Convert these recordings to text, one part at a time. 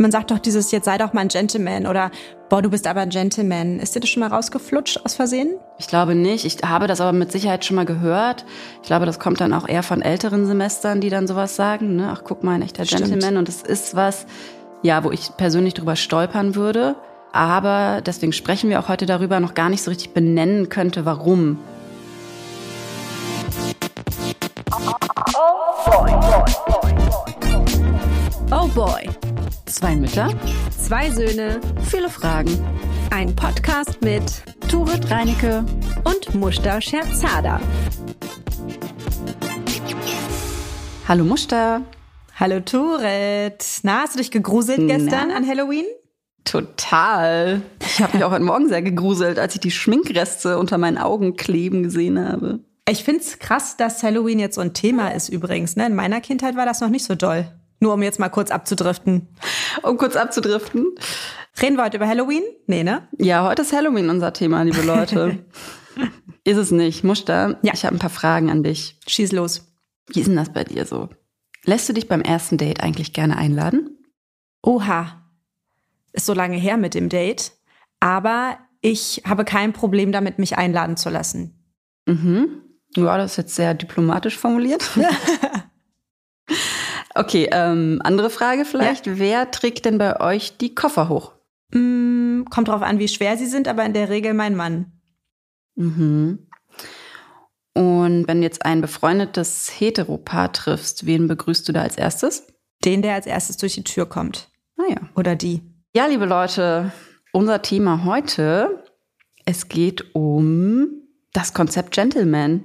Man sagt doch dieses, jetzt sei doch mal ein Gentleman oder boah, du bist aber ein Gentleman. Ist dir das schon mal rausgeflutscht aus Versehen? Ich glaube nicht. Ich habe das aber mit Sicherheit schon mal gehört. Ich glaube, das kommt dann auch eher von älteren Semestern, die dann sowas sagen. Ne? Ach, guck mal, ein echter Stimmt. Gentleman. Und es ist was, ja, wo ich persönlich drüber stolpern würde. Aber deswegen sprechen wir auch heute darüber, noch gar nicht so richtig benennen könnte, warum. Oh boy. Zwei Mütter, Zwei Söhne, viele Fragen. ein Podcast mit Turit Reinecke. und Mushta Scherzada. Hallo Muster. Hallo Turet. Na, hast du dich gegruselt gestern Na? an Halloween? Total. Ich habe mich auch heute Morgen sehr gegruselt, als ich die Schminkreste unter meinen Augen kleben gesehen habe. Ich find's krass, dass Halloween jetzt so ein Thema ist übrigens. Ne? In meiner Kindheit war das noch nicht so doll. Nur um jetzt mal kurz abzudriften. Um kurz abzudriften. Reden wir heute über Halloween? Nee, ne? Ja, heute ist Halloween unser Thema, liebe Leute. ist es nicht. Muster, Ja. ich habe ein paar Fragen an dich. Schieß los. Wie ist denn das bei dir so? Lässt du dich beim ersten Date eigentlich gerne einladen? Oha. Ist so lange her mit dem Date. Aber ich habe kein Problem damit, mich einladen zu lassen. Mhm. Ja, das ist jetzt sehr diplomatisch formuliert. okay, ähm, andere Frage vielleicht. Wer trägt denn bei euch die Koffer hoch? Mm, kommt drauf an, wie schwer sie sind, aber in der Regel mein Mann. Mhm. Und wenn jetzt ein befreundetes Heteropaar triffst, wen begrüßt du da als erstes? Den, der als erstes durch die Tür kommt. Naja. Oder die. Ja, liebe Leute, unser Thema heute, es geht um das Konzept Gentleman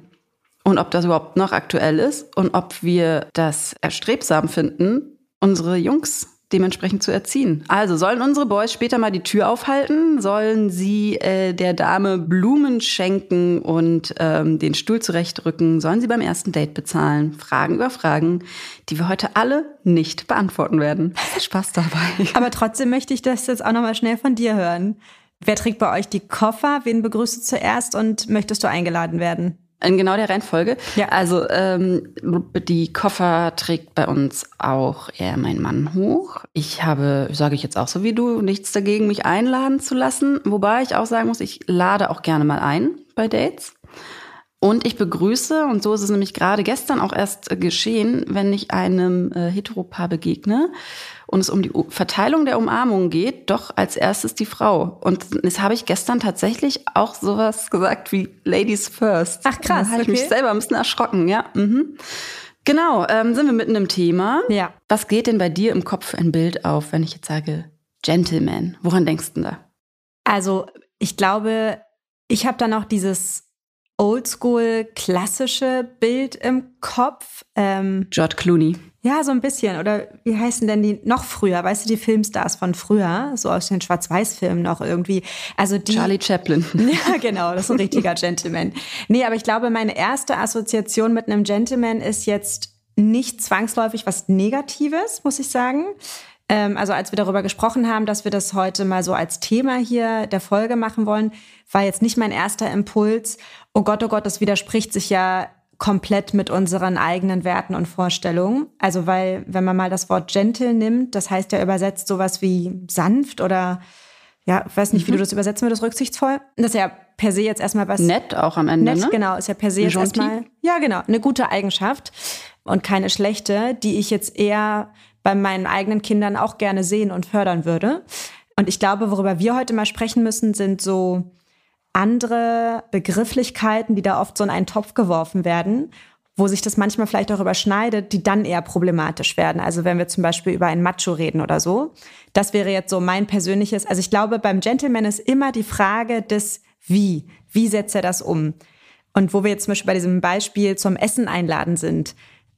und ob das überhaupt noch aktuell ist und ob wir das erstrebsam finden, unsere Jungs dementsprechend zu erziehen. Also sollen unsere Boys später mal die Tür aufhalten? Sollen sie äh, der Dame Blumen schenken und ähm, den Stuhl zurechtrücken? Sollen sie beim ersten Date bezahlen? Fragen über Fragen, die wir heute alle nicht beantworten werden. Viel Spaß dabei. Aber trotzdem möchte ich das jetzt auch nochmal schnell von dir hören. Wer trägt bei euch die Koffer? Wen begrüßt du zuerst und möchtest du eingeladen werden? In genau der Reihenfolge. Ja. Also ähm, die Koffer trägt bei uns auch eher mein Mann hoch. Ich habe, sage ich jetzt auch so wie du, nichts dagegen, mich einladen zu lassen. Wobei ich auch sagen muss, ich lade auch gerne mal ein bei Dates. Und ich begrüße, und so ist es nämlich gerade gestern auch erst äh, geschehen, wenn ich einem äh, Heteropaar begegne und es um die U Verteilung der Umarmungen geht, doch als erstes die Frau. Und das habe ich gestern tatsächlich auch sowas gesagt wie Ladies First. Ach, krass, Da habe ich mich selber ein bisschen erschrocken, ja. Mhm. Genau, ähm, sind wir mitten im Thema. Ja. Was geht denn bei dir im Kopf für ein Bild auf, wenn ich jetzt sage Gentleman? Woran denkst du denn da? Also, ich glaube, ich habe da noch dieses oldschool klassische Bild im Kopf. Ähm, George Clooney. ja, so ein bisschen. Oder wie heißen denn die noch früher? Weißt du, die Filmstars von früher? So aus den Schwarz-Weiß-Filmen noch irgendwie. Also die. Charlie Chaplin. Ja, genau, das ist ein richtiger Gentleman. Nee, aber ich glaube, meine erste Assoziation mit einem Gentleman ist jetzt nicht zwangsläufig was Negatives, muss ich sagen. Ähm, also als wir darüber gesprochen haben, dass wir das heute mal so als Thema hier der Folge machen wollen, war jetzt nicht mein erster Impuls. Oh Gott, oh Gott, das widerspricht sich ja komplett mit unseren eigenen Werten und Vorstellungen. Also weil, wenn man mal das Wort gentle nimmt, das heißt ja übersetzt sowas wie sanft oder ja, ich weiß nicht, wie Mhm. du das übersetzen würdest, rücksichtsvoll. Das ist ja per se jetzt erstmal was. Nett auch am Ende, Nett, ne? genau, ist ja per se jetzt erstmal. Ja, genau, eine gute Eigenschaft und keine schlechte, die ich jetzt eher bei meinen eigenen Kindern auch gerne sehen und fördern würde. Und ich glaube, worüber wir heute mal sprechen müssen, sind so andere Begrifflichkeiten, die da oft so in einen Topf geworfen werden, wo sich das manchmal vielleicht auch überschneidet, die dann eher problematisch werden. Also wenn wir zum Beispiel über einen Macho reden oder so. Das wäre jetzt so mein persönliches. Also ich glaube, beim Gentleman ist immer die Frage des Wie. Wie setzt er das um? Und wo wir jetzt zum Beispiel bei diesem Beispiel zum Essen einladen sind,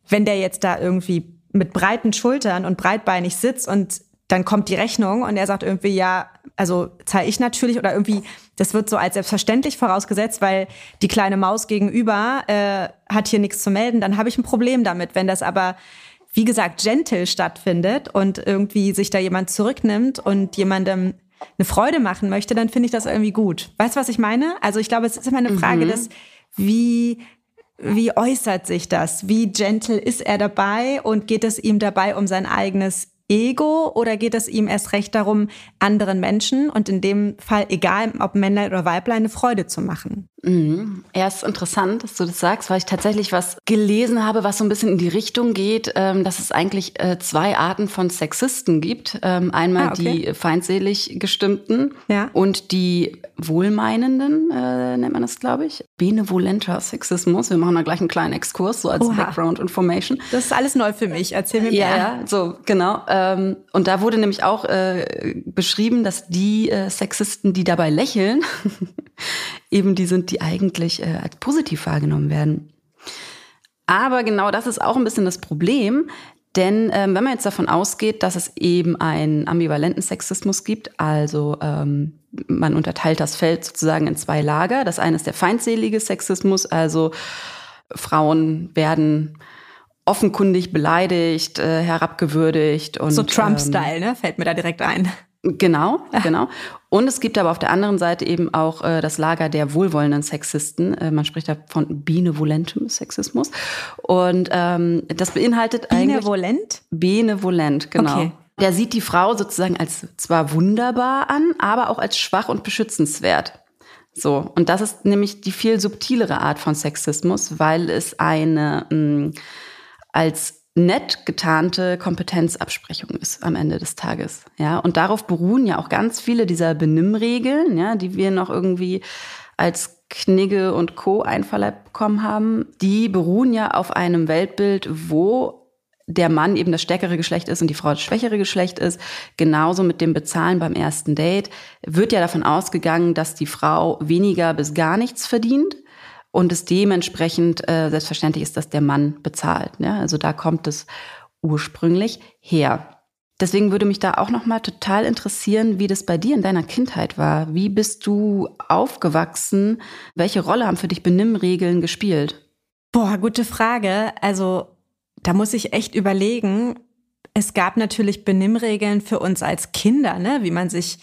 wenn der jetzt da irgendwie mit breiten Schultern und breitbeinig sitzt und dann kommt die Rechnung und er sagt irgendwie, ja, also zahle ich natürlich oder irgendwie, das wird so als selbstverständlich vorausgesetzt, weil die kleine Maus gegenüber äh, hat hier nichts zu melden, dann habe ich ein Problem damit. Wenn das aber, wie gesagt, gentle stattfindet und irgendwie sich da jemand zurücknimmt und jemandem eine Freude machen möchte, dann finde ich das irgendwie gut. Weißt du, was ich meine? Also ich glaube, es ist immer eine Frage des, wie wie äußert sich das? Wie gentle ist er dabei und geht es ihm dabei um sein eigenes Ego oder geht es ihm erst recht darum, anderen Menschen und in dem Fall, egal ob Männlein oder Weiblein, eine Freude zu machen? Mhm. Ja, ist interessant, dass du das sagst, weil ich tatsächlich was gelesen habe, was so ein bisschen in die Richtung geht, ähm, dass es eigentlich äh, zwei Arten von Sexisten gibt. Ähm, einmal ah, okay. die feindselig gestimmten ja. und die wohlmeinenden, äh, nennt man das, glaube ich. Benevolenter Sexismus. Wir machen da gleich einen kleinen Exkurs, so als Oha. Background Information. Das ist alles neu für mich. Erzähl mir mehr. Ja, ja, so, genau. Ähm, und da wurde nämlich auch äh, beschrieben, dass die äh, Sexisten, die dabei lächeln, eben die sind, die eigentlich äh, als positiv wahrgenommen werden. Aber genau das ist auch ein bisschen das Problem, denn ähm, wenn man jetzt davon ausgeht, dass es eben einen ambivalenten Sexismus gibt, also ähm, man unterteilt das Feld sozusagen in zwei Lager. Das eine ist der feindselige Sexismus, also Frauen werden offenkundig beleidigt, äh, herabgewürdigt und so Trump-Style, ähm, ne? Fällt mir da direkt ein. Genau, genau. Und es gibt aber auf der anderen Seite eben auch äh, das Lager der wohlwollenden Sexisten. Äh, man spricht da von benevolentem Sexismus. Und ähm, das beinhaltet Benevolent? eigentlich... Benevolent, genau. Okay. Der sieht die Frau sozusagen als zwar wunderbar an, aber auch als schwach und beschützenswert. So, und das ist nämlich die viel subtilere Art von Sexismus, weil es eine mh, mm, als nett getarnte Kompetenzabsprechung ist am Ende des Tages. Ja, und darauf beruhen ja auch ganz viele dieser Benimmregeln, ja, die wir noch irgendwie als Knigge und Co. einverleibt bekommen haben. Die beruhen ja auf einem Weltbild, wo der Mann eben das stärkere Geschlecht ist und die Frau das schwächere Geschlecht ist. Genauso mit dem Bezahlen beim ersten Date wird ja davon ausgegangen, dass die Frau weniger bis gar nichts verdient und es dementsprechend äh, selbstverständlich ist, dass der Mann bezahlt. Ja? Also da kommt es ursprünglich her. Deswegen würde mich da auch noch mal total interessieren, wie das bei dir in deiner Kindheit war. Wie bist du aufgewachsen? Welche Rolle haben für dich Benimmregeln gespielt? Boah, gute Frage. Also da muss ich echt überlegen. Es gab natürlich Benimmregeln für uns als Kinder, ne? wie man sich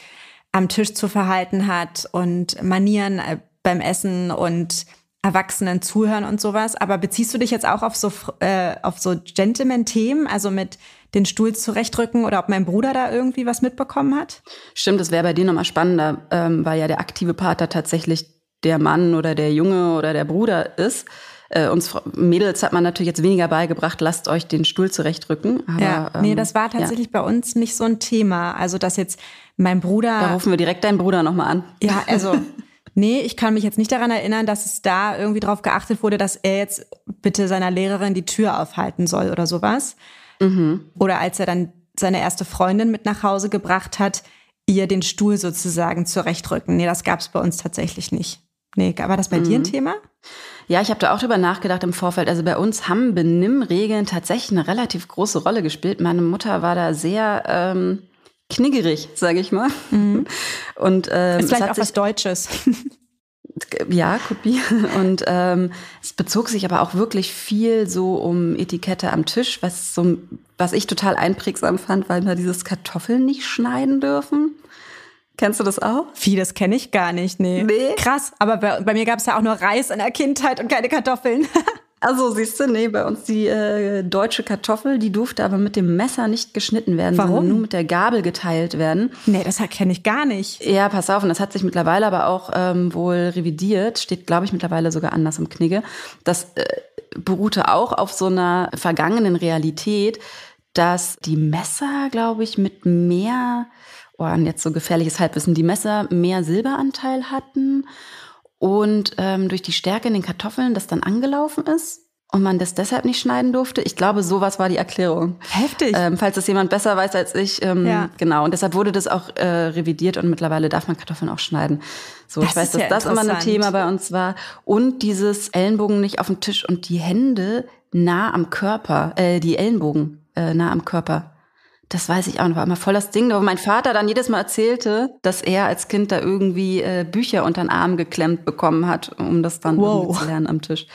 am Tisch zu verhalten hat und Manieren äh, beim Essen und Erwachsenen zuhören und sowas. Aber beziehst du dich jetzt auch auf so, äh, auf so Gentleman-Themen, also mit den Stuhl zurechtrücken oder ob mein Bruder da irgendwie was mitbekommen hat? Stimmt, das wäre bei dir nochmal spannender, ähm, weil ja der aktive Partner tatsächlich der Mann oder der Junge oder der Bruder ist. Äh, uns Mädels hat man natürlich jetzt weniger beigebracht, lasst euch den Stuhl zurechtrücken. Aber, ja, nee, ähm, das war tatsächlich ja. bei uns nicht so ein Thema. Also, dass jetzt mein Bruder. Da rufen wir direkt deinen Bruder nochmal an. Ja, also Nee, ich kann mich jetzt nicht daran erinnern, dass es da irgendwie drauf geachtet wurde, dass er jetzt bitte seiner Lehrerin die Tür aufhalten soll oder sowas. Mhm. Oder als er dann seine erste Freundin mit nach Hause gebracht hat, ihr den Stuhl sozusagen zurechtrücken. Nee, das gab es bei uns tatsächlich nicht. Nee, war das bei mhm. dir ein mhm. Thema? Ja, ich habe da auch drüber nachgedacht im Vorfeld. Also bei uns haben Benimmregeln tatsächlich eine relativ große Rolle gespielt. Meine Mutter war da sehr ähm, kniggerig, sage ich mal. Mhm. Und ähm, ist vielleicht auch was Deutsches. Ja, Kopie. Und ähm, es bezog sich aber auch wirklich viel so um Etikette am Tisch, was so, was ich total einprägsam fand, weil wir dieses Kartoffeln nicht schneiden dürfen. Kennst du das auch? Wie, das kenne ich gar nicht, nee. nee. Krass, aber bei, bei mir gab es ja auch nur Reis in der Kindheit und keine Kartoffeln. Also siehst du, nee, bei uns die äh, deutsche Kartoffel, die durfte aber mit dem Messer nicht geschnitten werden, Warum? sondern nur mit der Gabel geteilt werden. Nee, das kenne ich gar nicht. Ja, pass auf, und das hat sich mittlerweile aber auch ähm, wohl revidiert, steht, glaube ich, mittlerweile sogar anders im Knigge. Das äh, beruhte auch auf so einer vergangenen Realität, dass die Messer, glaube ich, mit mehr, oh, jetzt so gefährliches Halbwissen, die Messer mehr Silberanteil hatten und ähm, durch die Stärke in den Kartoffeln das dann angelaufen ist und man das deshalb nicht schneiden durfte. Ich glaube, sowas war die Erklärung. Heftig. Ähm, falls das jemand besser weiß als ich. Ähm, ja. Genau. Und deshalb wurde das auch äh, revidiert und mittlerweile darf man Kartoffeln auch schneiden. So, das ich weiß, dass ja das immer ein Thema bei uns war. Und dieses Ellenbogen nicht auf dem Tisch und die Hände nah am Körper, äh, die Ellenbogen äh, nah am Körper. Das weiß ich auch noch, war immer voll das Ding, wo mein Vater dann jedes Mal erzählte, dass er als Kind da irgendwie äh, Bücher unter den Arm geklemmt bekommen hat, um das dann wow. zu lernen am Tisch.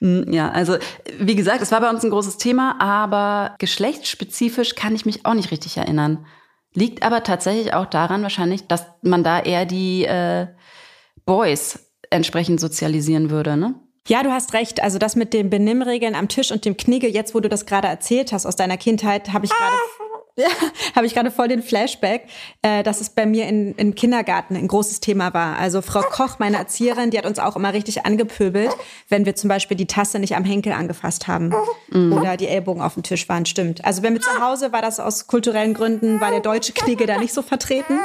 Hm, ja, also wie gesagt, es war bei uns ein großes Thema, aber geschlechtsspezifisch kann ich mich auch nicht richtig erinnern. Liegt aber tatsächlich auch daran wahrscheinlich, dass man da eher die äh, Boys entsprechend sozialisieren würde, ne? Ja, du hast recht. Also das mit den Benimmregeln am Tisch und dem Knigge, jetzt wo du das gerade erzählt hast aus deiner Kindheit, habe ich gerade Ja, habe ich gerade voll den Flashback, äh, dass es bei mir in, im Kindergarten ein großes Thema war. Also Frau Koch, meine Erzieherin, die hat uns auch immer richtig angepöbelt, wenn wir zum Beispiel die Tasse nicht am Henkel angefasst haben mhm. oder die Ellbogen auf dem Tisch waren. Stimmt. Also wenn wir zu Hause war das aus kulturellen Gründen, war der deutsche Knigge da nicht so vertreten.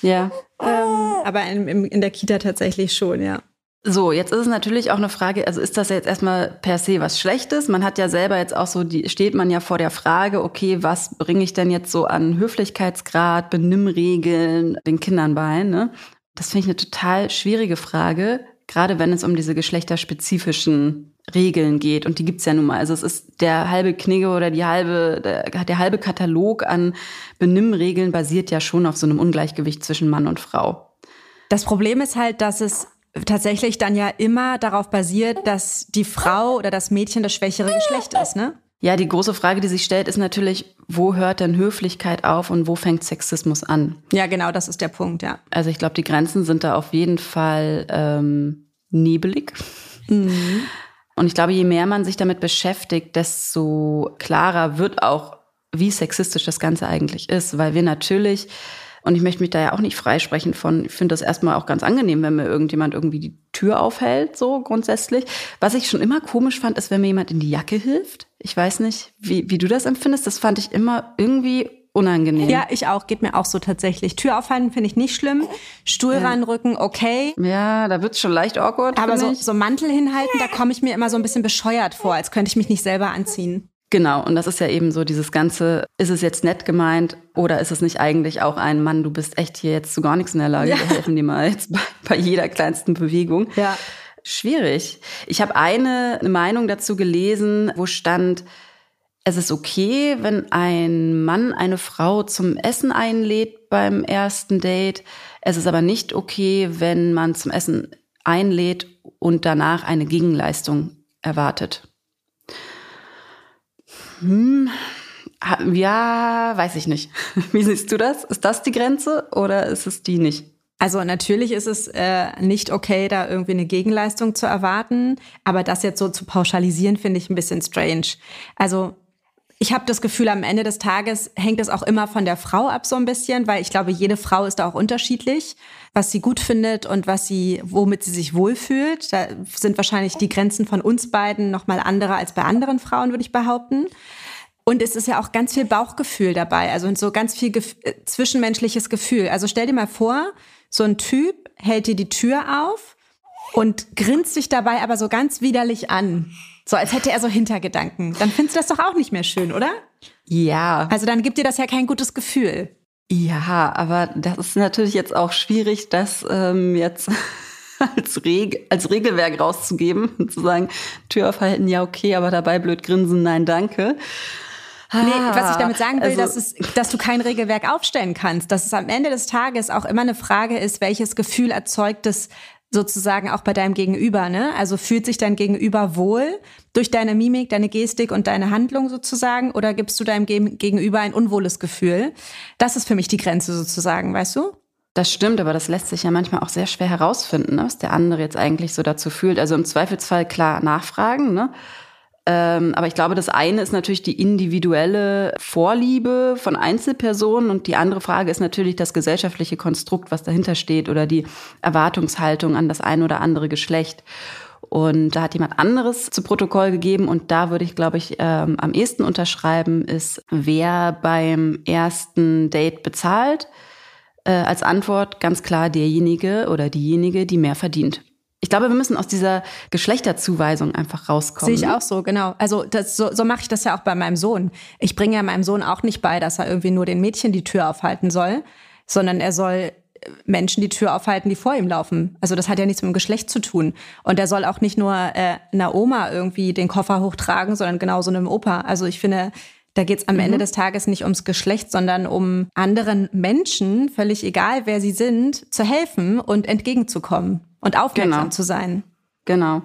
Ja. Ähm, aber in, in, in der Kita tatsächlich schon, ja. So, jetzt ist es natürlich auch eine Frage, also ist das jetzt erstmal per se was Schlechtes? Man hat ja selber jetzt auch so, die, steht man ja vor der Frage, okay, was bringe ich denn jetzt so an Höflichkeitsgrad, Benimmregeln den Kindern bei? Ne? Das finde ich eine total schwierige Frage, gerade wenn es um diese geschlechterspezifischen Regeln geht. Und die gibt's ja nun mal. Also es ist der halbe Knigge oder die halbe, der, der halbe Katalog an Benimmregeln basiert ja schon auf so einem Ungleichgewicht zwischen Mann und Frau. Das Problem ist halt, dass es tatsächlich dann ja immer darauf basiert, dass die Frau oder das Mädchen das schwächere Geschlecht ist, ne? Ja, die große Frage, die sich stellt, ist natürlich, wo hört denn Höflichkeit auf und wo fängt Sexismus an? Ja, genau, das ist der Punkt, ja. Also ich glaube, die Grenzen sind da auf jeden Fall ähm, nebelig. Mhm. Und ich glaube, je mehr man sich damit beschäftigt, desto klarer wird auch, wie sexistisch das Ganze eigentlich ist, weil wir natürlich und ich möchte mich da ja auch nicht freisprechen von, ich finde das erstmal auch ganz angenehm, wenn mir irgendjemand irgendwie die Tür aufhält, so grundsätzlich. Was ich schon immer komisch fand, ist, wenn mir jemand in die Jacke hilft. Ich weiß nicht, wie, wie du das empfindest. Das fand ich immer irgendwie unangenehm. Ja, ich auch. Geht mir auch so tatsächlich. Tür aufhalten finde ich nicht schlimm. Stuhl ja. ranrücken, okay. Ja, da wird's schon leicht awkward. Aber so, so Mantel hinhalten, da komme ich mir immer so ein bisschen bescheuert vor, als könnte ich mich nicht selber anziehen. Genau, und das ist ja eben so dieses ganze, ist es jetzt nett gemeint oder ist es nicht eigentlich auch ein Mann, du bist echt hier jetzt zu gar nichts in der Lage, ja. wir helfen dir mal jetzt bei, bei jeder kleinsten Bewegung. Ja. Schwierig. Ich habe eine, eine Meinung dazu gelesen, wo stand, es ist okay, wenn ein Mann eine Frau zum Essen einlädt beim ersten Date. Es ist aber nicht okay, wenn man zum Essen einlädt und danach eine Gegenleistung erwartet. Hm, ja, weiß ich nicht. Wie siehst du das? Ist das die Grenze oder ist es die nicht? Also natürlich ist es äh, nicht okay, da irgendwie eine Gegenleistung zu erwarten, aber das jetzt so zu pauschalisieren, finde ich ein bisschen strange. Also ich habe das Gefühl, am Ende des Tages hängt es auch immer von der Frau ab so ein bisschen, weil ich glaube, jede Frau ist da auch unterschiedlich, was sie gut findet und was sie, womit sie sich wohlfühlt. Da sind wahrscheinlich die Grenzen von uns beiden noch mal andere als bei anderen Frauen, würde ich behaupten. Und es ist ja auch ganz viel Bauchgefühl dabei, also so ganz viel Gef äh, zwischenmenschliches Gefühl. Also stell dir mal vor, so ein Typ hält dir die Tür auf und grinst sich dabei aber so ganz widerlich an. So als hätte er so Hintergedanken. Dann findest du das doch auch nicht mehr schön, oder? Ja. Also dann gibt dir das ja kein gutes Gefühl. Ja, aber das ist natürlich jetzt auch schwierig, das ähm, jetzt als, Reg als Regelwerk rauszugeben und zu sagen, Tür aufhalten, ja okay, aber dabei blöd grinsen, nein, danke. Nee, was ich damit sagen will, also, dass, es, dass du kein Regelwerk aufstellen kannst, dass es am Ende des Tages auch immer eine Frage ist, welches Gefühl erzeugt es sozusagen auch bei deinem Gegenüber, ne? Also fühlt sich dein Gegenüber wohl durch deine Mimik, deine Gestik und deine Handlung sozusagen oder gibst du deinem Gegenüber ein unwohles Gefühl? Das ist für mich die Grenze sozusagen, weißt du? Das stimmt, aber das lässt sich ja manchmal auch sehr schwer herausfinden, ne? was der andere jetzt eigentlich so dazu fühlt. Also im Zweifelsfall klar nachfragen, ne? Ähm, aber ich glaube, das eine ist natürlich die individuelle Vorliebe von Einzelpersonen und die andere Frage ist natürlich das gesellschaftliche Konstrukt, was dahinter steht oder die Erwartungshaltung an das eine oder andere Geschlecht. Und da hat jemand anderes zu Protokoll gegeben und da würde ich, glaube ich, ähm, am ehesten unterschreiben, ist, wer beim ersten Date bezahlt. Äh, als Antwort ganz klar derjenige oder diejenige, die mehr verdient. Ich glaube, wir müssen aus dieser Geschlechterzuweisung einfach rauskommen. Sehe ich auch so, genau. Also das, so, so mache ich das ja auch bei meinem Sohn. Ich bringe ja meinem Sohn auch nicht bei, dass er irgendwie nur den Mädchen die Tür aufhalten soll, sondern er soll äh, Menschen die Tür aufhalten, die vor ihm laufen. Also das hat ja nichts mit dem Geschlecht zu tun. Und er soll auch nicht nur äh, einer Oma irgendwie den Koffer hochtragen, sondern genauso einem Opa. Also ich finde, da geht es am mhm. Ende des Tages nicht ums Geschlecht, sondern um anderen Menschen, völlig egal wer sie sind, zu helfen und entgegenzukommen und aufmerksam genau. zu sein. Genau.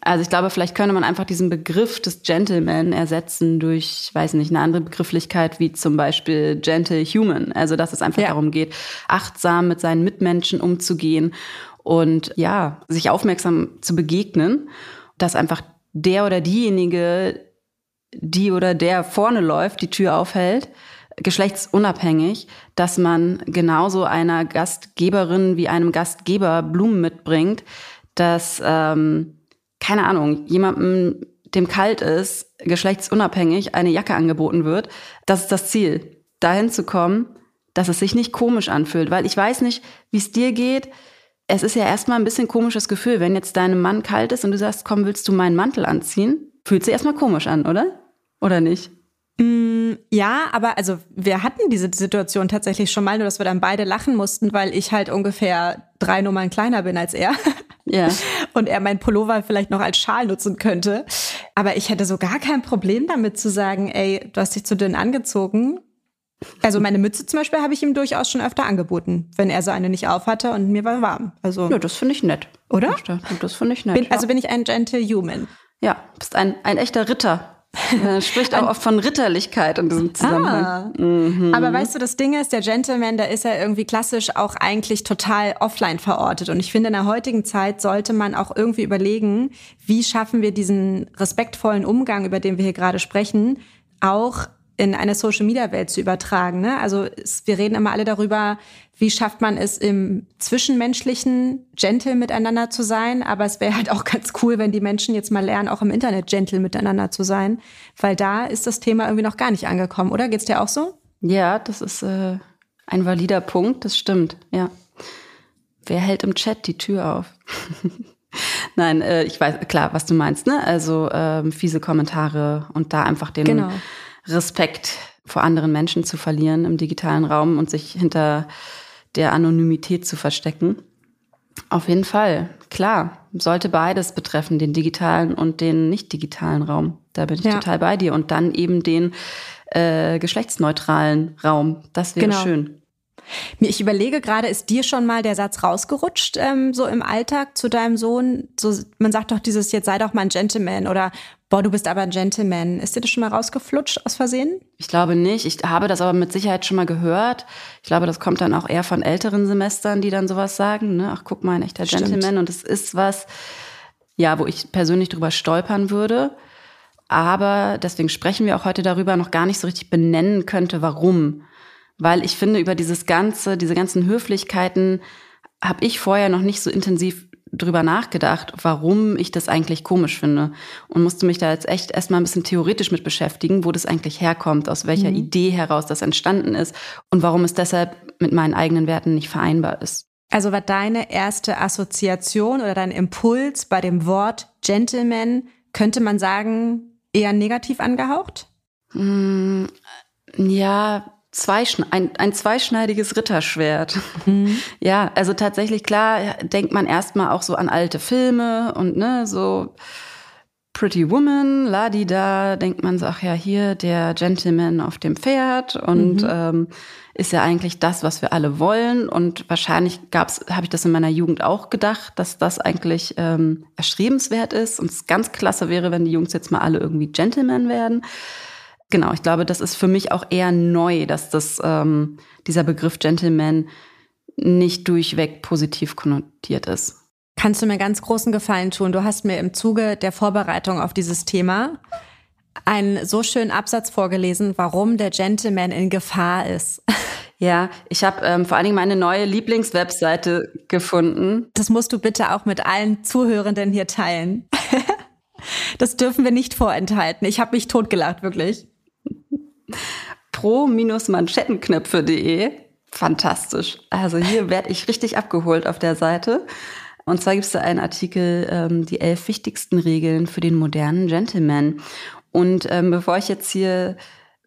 Also ich glaube, vielleicht könnte man einfach diesen Begriff des Gentleman ersetzen durch, weiß nicht, eine andere Begrifflichkeit wie zum Beispiel Gentle Human. Also dass es einfach ja. darum geht, achtsam mit seinen Mitmenschen umzugehen und ja, sich aufmerksam zu begegnen, dass einfach der oder diejenige, die oder der vorne läuft, die Tür aufhält, geschlechtsunabhängig, dass man genauso einer Gastgeberin wie einem Gastgeber Blumen mitbringt, dass, ähm, keine Ahnung, jemandem, dem kalt ist, geschlechtsunabhängig eine Jacke angeboten wird. Das ist das Ziel, dahin zu kommen, dass es sich nicht komisch anfühlt, weil ich weiß nicht, wie es dir geht. Es ist ja erstmal ein bisschen komisches Gefühl, wenn jetzt deinem Mann kalt ist und du sagst, komm, willst du meinen Mantel anziehen? Fühlt sich erstmal komisch an, oder? Oder nicht? Mm, ja, aber also wir hatten diese Situation tatsächlich schon mal, nur dass wir dann beide lachen mussten, weil ich halt ungefähr drei Nummern kleiner bin als er. Ja. Und er mein Pullover vielleicht noch als Schal nutzen könnte. Aber ich hätte so gar kein Problem damit zu sagen, ey, du hast dich zu dünn angezogen. Also meine Mütze zum Beispiel habe ich ihm durchaus schon öfter angeboten, wenn er so eine nicht aufhatte und mir war warm. Also ja, das finde ich nett. Oder? Das finde ich nett. Bin, also bin ich ein Gentlehuman. Ja, bist ein, ein echter Ritter. Er spricht auch oft von Ritterlichkeit in diesem Zusammenhang. Ah. Mhm. Aber weißt du, das Ding ist, der Gentleman, da ist er irgendwie klassisch auch eigentlich total offline verortet. Und ich finde, in der heutigen Zeit sollte man auch irgendwie überlegen, wie schaffen wir diesen respektvollen Umgang, über den wir hier gerade sprechen, auch in eine Social-Media-Welt zu übertragen. Ne? Also es, wir reden immer alle darüber, wie schafft man es im Zwischenmenschlichen gentle miteinander zu sein. Aber es wäre halt auch ganz cool, wenn die Menschen jetzt mal lernen, auch im Internet gentle miteinander zu sein. Weil da ist das Thema irgendwie noch gar nicht angekommen, oder? Geht's dir auch so? Ja, das ist äh, ein valider Punkt, das stimmt, ja. Wer hält im Chat die Tür auf? Nein, äh, ich weiß, klar, was du meinst, ne? Also ähm, fiese Kommentare und da einfach den genau Respekt vor anderen Menschen zu verlieren im digitalen Raum und sich hinter der Anonymität zu verstecken. Auf jeden Fall, klar, sollte beides betreffen, den digitalen und den nicht digitalen Raum. Da bin ich ja. total bei dir. Und dann eben den äh, geschlechtsneutralen Raum. Das wäre genau. schön. Ich überlege gerade, ist dir schon mal der Satz rausgerutscht, ähm, so im Alltag zu deinem Sohn? So, man sagt doch dieses, jetzt sei doch mal ein Gentleman oder boah, du bist aber ein Gentleman. Ist dir das schon mal rausgeflutscht aus Versehen? Ich glaube nicht. Ich habe das aber mit Sicherheit schon mal gehört. Ich glaube, das kommt dann auch eher von älteren Semestern, die dann sowas sagen. Ne? Ach, guck mal, ein echter Gentleman. Stimmt. Und es ist was, ja, wo ich persönlich drüber stolpern würde. Aber deswegen sprechen wir auch heute darüber, noch gar nicht so richtig benennen könnte, warum. Weil ich finde, über dieses ganze, diese ganzen Höflichkeiten habe ich vorher noch nicht so intensiv drüber nachgedacht, warum ich das eigentlich komisch finde und musste mich da jetzt echt erstmal ein bisschen theoretisch mit beschäftigen, wo das eigentlich herkommt, aus welcher mhm. Idee heraus das entstanden ist und warum es deshalb mit meinen eigenen Werten nicht vereinbar ist. Also war deine erste Assoziation oder dein Impuls bei dem Wort Gentleman, könnte man sagen, eher negativ angehaucht? Mm, ja, ein, ein zweischneidiges Ritterschwert. Mhm. Ja, also tatsächlich klar denkt man erstmal auch so an alte Filme und ne, so Pretty Woman, la di da, denkt man so, ach ja, hier der Gentleman auf dem Pferd und mhm. ähm, ist ja eigentlich das, was wir alle wollen. Und wahrscheinlich gab's, habe ich das in meiner Jugend auch gedacht, dass das eigentlich ähm, erstrebenswert ist und es ganz klasse wäre, wenn die Jungs jetzt mal alle irgendwie Gentleman werden. Genau, ich glaube, das ist für mich auch eher neu, dass das ähm, dieser Begriff Gentleman nicht durchweg positiv konnotiert ist. Kannst du mir ganz großen Gefallen tun? Du hast mir im Zuge der Vorbereitung auf dieses Thema einen so schönen Absatz vorgelesen, warum der Gentleman in Gefahr ist. Ja, ich habe ähm, vor allen Dingen meine neue Lieblingswebseite gefunden. Das musst du bitte auch mit allen Zuhörenden hier teilen. das dürfen wir nicht vorenthalten. Ich habe mich totgelacht, wirklich pro-manschettenknöpfe.de. Fantastisch. Also hier werde ich richtig abgeholt auf der Seite. Und zwar gibt es da einen Artikel, ähm, die elf wichtigsten Regeln für den modernen Gentleman. Und ähm, bevor ich jetzt hier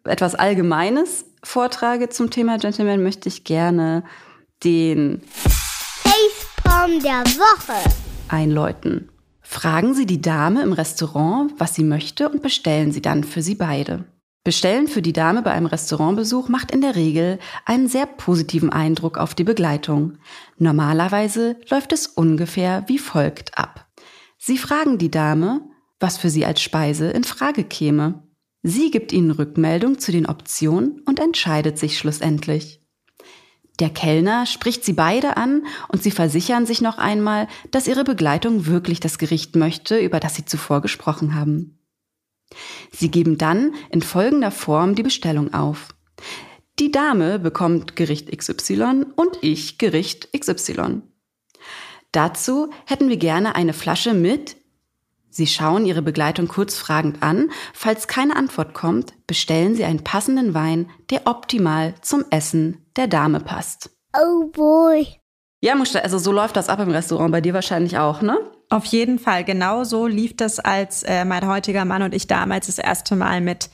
etwas Allgemeines vortrage zum Thema Gentleman, möchte ich gerne den Facepalm der Woche einläuten. Fragen Sie die Dame im Restaurant, was sie möchte und bestellen Sie dann für Sie beide. Bestellen für die Dame bei einem Restaurantbesuch macht in der Regel einen sehr positiven Eindruck auf die Begleitung. Normalerweise läuft es ungefähr wie folgt ab. Sie fragen die Dame, was für sie als Speise in Frage käme. Sie gibt ihnen Rückmeldung zu den Optionen und entscheidet sich schlussendlich. Der Kellner spricht sie beide an und sie versichern sich noch einmal, dass ihre Begleitung wirklich das Gericht möchte, über das sie zuvor gesprochen haben. Sie geben dann in folgender Form die Bestellung auf. Die Dame bekommt Gericht XY und ich Gericht XY. Dazu hätten wir gerne eine Flasche mit. Sie schauen Ihre Begleitung kurz fragend an. Falls keine Antwort kommt, bestellen Sie einen passenden Wein, der optimal zum Essen der Dame passt. Oh boy. Ja, Muster, also so läuft das ab im Restaurant, bei dir wahrscheinlich auch, ne? Auf jeden Fall, genau so lief das, als äh, mein heutiger Mann und ich damals das erste Mal mit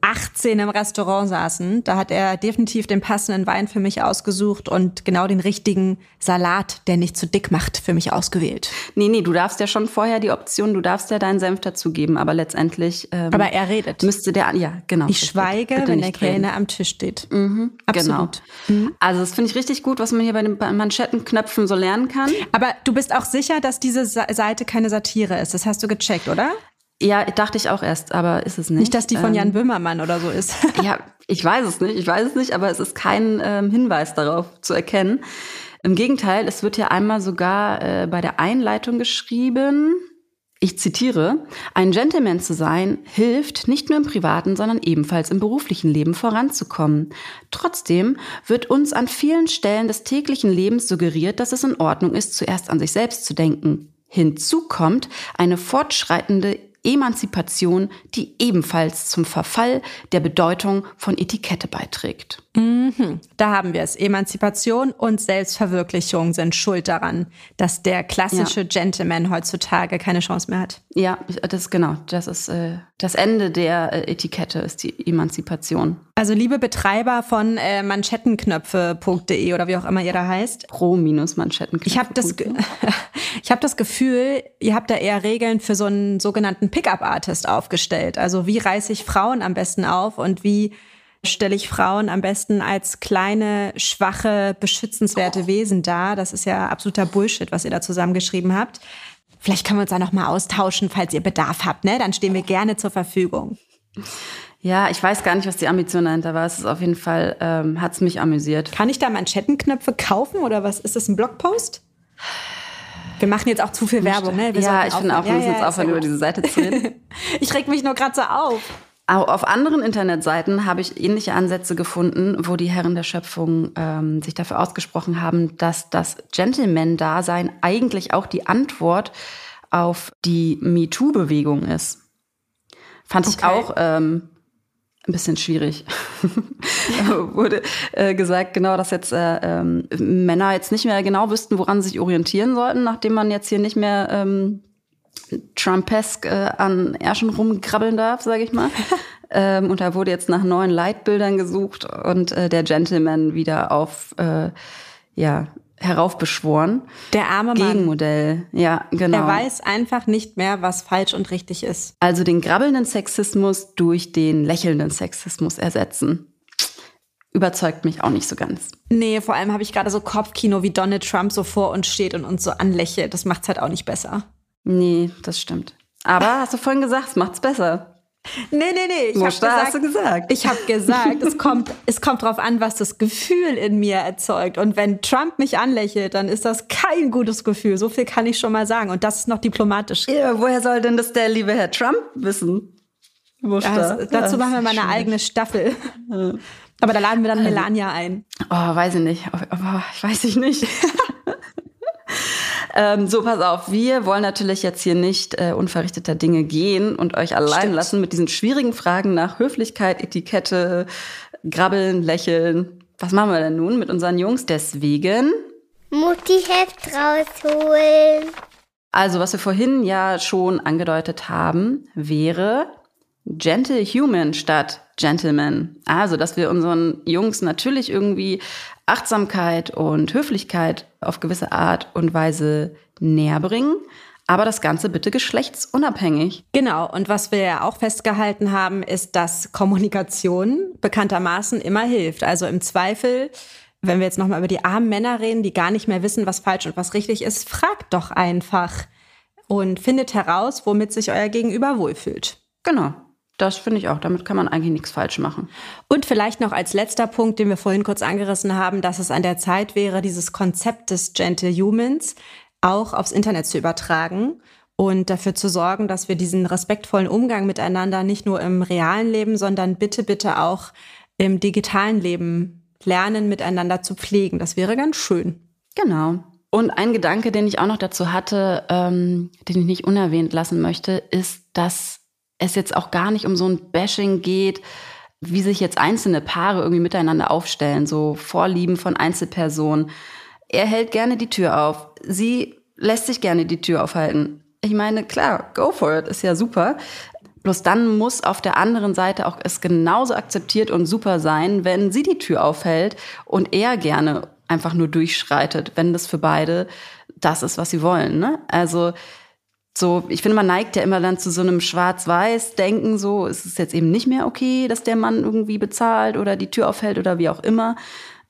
18 im Restaurant saßen. Da hat er definitiv den passenden Wein für mich ausgesucht und genau den richtigen Salat, der nicht zu dick macht, für mich ausgewählt. Nee, nee, du darfst ja schon vorher die Option, du darfst ja deinen Senf dazugeben, aber letztendlich. Ähm, aber er redet. Müsste der, ja, genau. Ich schweige, Bitte wenn der. Kellner am Tisch steht. Mhm, Absolut. Genau. Also das finde ich richtig gut, was man hier bei den Manschettenknöpfen so lernen kann. Aber du bist auch sicher, dass diese Seite keine Satire ist. Das hast du gecheckt, oder? Ja, dachte ich auch erst, aber ist es nicht. Nicht, dass die von Ähm, Jan Böhmermann oder so ist. Ja, ich weiß es nicht, ich weiß es nicht, aber es ist kein ähm, Hinweis darauf zu erkennen. Im Gegenteil, es wird ja einmal sogar äh, bei der Einleitung geschrieben, ich zitiere, ein Gentleman zu sein hilft nicht nur im privaten, sondern ebenfalls im beruflichen Leben voranzukommen. Trotzdem wird uns an vielen Stellen des täglichen Lebens suggeriert, dass es in Ordnung ist, zuerst an sich selbst zu denken. Hinzu kommt eine fortschreitende Emanzipation, die ebenfalls zum Verfall der Bedeutung von Etikette beiträgt. Da haben wir es. Emanzipation und Selbstverwirklichung sind schuld daran, dass der klassische Gentleman heutzutage keine Chance mehr hat. Ja, das ist genau, das ist äh, das Ende der äh, Etikette ist die Emanzipation. Also liebe Betreiber von äh, manschettenknöpfe.de oder wie auch immer ihr da heißt. Pro minus Manschetten. Ich habe das, ich hab das Gefühl, ihr habt da eher Regeln für so einen sogenannten Pickup-Artist aufgestellt. Also wie reiße ich Frauen am besten auf und wie stelle ich Frauen am besten als kleine, schwache, beschützenswerte Wesen dar. Das ist ja absoluter Bullshit, was ihr da zusammengeschrieben habt. Vielleicht können wir uns da noch mal austauschen, falls ihr Bedarf habt. Ne? Dann stehen wir gerne zur Verfügung. Ja, ich weiß gar nicht, was die Ambition dahinter war. Es ist auf jeden Fall, ähm, hat's mich amüsiert. Kann ich da Manschettenknöpfe kaufen oder was? Ist das ein Blogpost? Wir machen jetzt auch zu viel Werbung, ne? Wir ja, ich finde auch, wir Ja, müssen ja, jetzt ist aufhören, ja über diese Seite zu reden. Ich reg mich nur gerade so auf. Auch auf anderen Internetseiten habe ich ähnliche Ansätze gefunden, wo die Herren der Schöpfung ähm, sich dafür ausgesprochen haben, dass das Gentleman-Dasein eigentlich auch die Antwort auf die MeToo-Bewegung ist. Fand ich Okay. auch ähm, ein bisschen schwierig. Wurde äh, gesagt, genau, dass jetzt äh, ähm, Männer jetzt nicht mehr genau wüssten, woran sie sich orientieren sollten, nachdem man jetzt hier nicht mehr ähm, Trumpesk äh, an Ärschen rumkrabbeln darf, sage ich mal. ähm, und da wurde jetzt nach neuen Leitbildern gesucht und äh, der Gentleman wieder auf äh, ja heraufbeschworen. Der arme Mann. Gegenmodell, ja, genau. Er weiß einfach nicht mehr, was falsch und richtig ist. Also den grabbelnden Sexismus durch den lächelnden Sexismus ersetzen. Überzeugt mich auch nicht so ganz. Nee, vor allem habe ich gerade so Kopfkino, wie Donald Trump so vor uns steht und uns so anlächelt. Das macht's halt auch nicht besser. Nee, das stimmt. Aber hast du vorhin gesagt, es macht's besser. Nee, nee, nee. Ich habe gesagt, hast du gesagt. Ich habe gesagt, es kommt, es kommt drauf an, was das Gefühl in mir erzeugt. Und wenn Trump mich anlächelt, dann ist das kein gutes Gefühl. So viel kann ich schon mal sagen. Und das ist noch diplomatisch. Ja, woher soll denn das der liebe Herr Trump wissen? Das, dazu machen wir mal eine eigene Staffel. Aber da laden wir dann Melania ein. Oh, weiß ich nicht. Aber ich weiß ich nicht. ähm, so, pass auf. Wir wollen natürlich jetzt hier nicht äh, unverrichteter Dinge gehen und euch allein Stimmt. lassen mit diesen schwierigen Fragen nach Höflichkeit, Etikette, Grabbeln, Lächeln. Was machen wir denn nun mit unseren Jungs? Deswegen, Mutti Heft rausholen. also was wir vorhin ja schon angedeutet haben, wäre Gentle Human statt Gentleman. Also, dass wir unseren Jungs natürlich irgendwie Achtsamkeit und Höflichkeit auf gewisse Art und Weise näher bringen, aber das Ganze bitte geschlechtsunabhängig. Genau. Und was wir ja auch festgehalten haben, ist, dass Kommunikation bekanntermaßen immer hilft. Also im Zweifel, wenn wir jetzt nochmal über die armen Männer reden, die gar nicht mehr wissen, was falsch und was richtig ist, fragt doch einfach und findet heraus, womit sich euer Gegenüber wohlfühlt. Genau. Das finde ich auch. Damit kann man eigentlich nichts falsch machen. Und vielleicht noch als letzter Punkt, den wir vorhin kurz angerissen haben, dass es an der Zeit wäre, dieses Konzept des Gentle Humans auch aufs Internet zu übertragen und dafür zu sorgen, dass wir diesen respektvollen Umgang miteinander nicht nur im realen Leben, sondern bitte, bitte auch im digitalen Leben lernen, miteinander zu pflegen. Das wäre ganz schön. Genau. Und ein Gedanke, den ich auch noch dazu hatte, ähm, den ich nicht unerwähnt lassen möchte, ist, dass es jetzt auch gar nicht um so ein Bashing geht, wie sich jetzt einzelne Paare irgendwie miteinander aufstellen, so Vorlieben von Einzelpersonen. Er hält gerne die Tür auf. Sie lässt sich gerne die Tür aufhalten. Ich meine, klar, go for it, ist ja super. Bloß dann muss auf der anderen Seite auch es genauso akzeptiert und super sein, wenn sie die Tür aufhält und er gerne einfach nur durchschreitet, wenn das für beide das ist, was sie wollen. Ne? Also so, ich finde, man neigt ja immer dann zu so einem Schwarz-Weiß-Denken, so ist es jetzt eben nicht mehr okay, dass der Mann irgendwie bezahlt oder die Tür aufhält oder wie auch immer.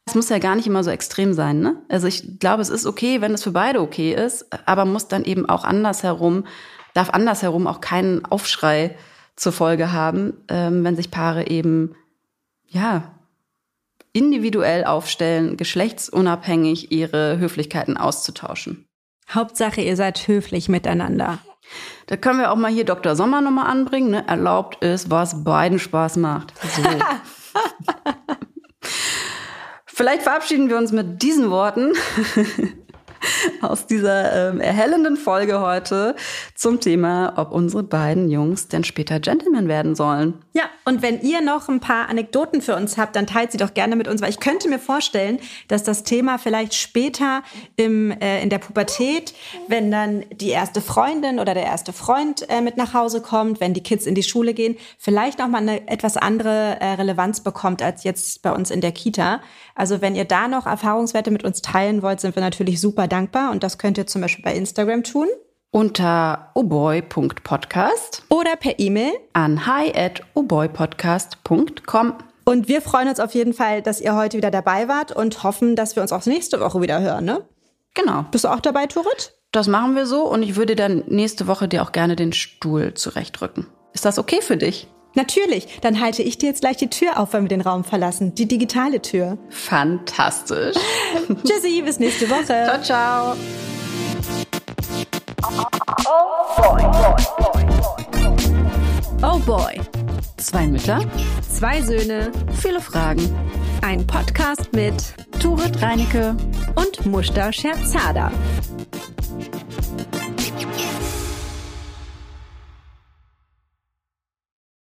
Es muss ja gar nicht immer so extrem sein, ne? Also ich glaube, es ist okay, wenn es für beide okay ist, aber muss dann eben auch andersherum, darf andersherum auch keinen Aufschrei zur Folge haben, ähm, wenn sich Paare eben, ja, individuell aufstellen, geschlechtsunabhängig ihre Höflichkeiten auszutauschen. Hauptsache, ihr seid höflich miteinander. Da können wir auch mal hier Dr. Sommer nochmal anbringen. Ne? Erlaubt ist, was beiden Spaß macht. So. Vielleicht verabschieden wir uns mit diesen Worten aus dieser ähm, erhellenden Folge heute zum Thema, ob unsere beiden Jungs denn später Gentlemen werden sollen. Ja, und wenn ihr noch ein paar Anekdoten für uns habt, dann teilt sie doch gerne mit uns, weil ich könnte mir vorstellen, dass das Thema vielleicht später im, äh, in der Pubertät, wenn dann die erste Freundin oder der erste Freund äh, mit nach Hause kommt, wenn die Kids in die Schule gehen, vielleicht noch mal eine etwas andere äh, Relevanz bekommt als jetzt bei uns in der Kita. Also wenn ihr da noch Erfahrungswerte mit uns teilen wollt, sind wir natürlich super dankbar und das könnt ihr zum Beispiel bei Instagram tun. Unter oboy.podcast oder per E-Mail an hi at oboypodcast.com. Und wir freuen uns auf jeden Fall, dass ihr heute wieder dabei wart und hoffen, dass wir uns auch nächste Woche wieder hören, ne? Genau. Bist du auch dabei, Turit? Das machen wir so und ich würde dann nächste Woche dir auch gerne den Stuhl zurechtrücken. Ist das okay für dich? Natürlich, dann halte ich dir jetzt gleich die Tür auf, wenn wir den Raum verlassen. Die digitale Tür. Fantastisch. Tschüssi, bis nächste Woche. Ciao, ciao. Oh boy. Zwei Mütter, zwei Söhne, viele Fragen. Ein Podcast mit Turit Reinecke und Mushta Scherzada.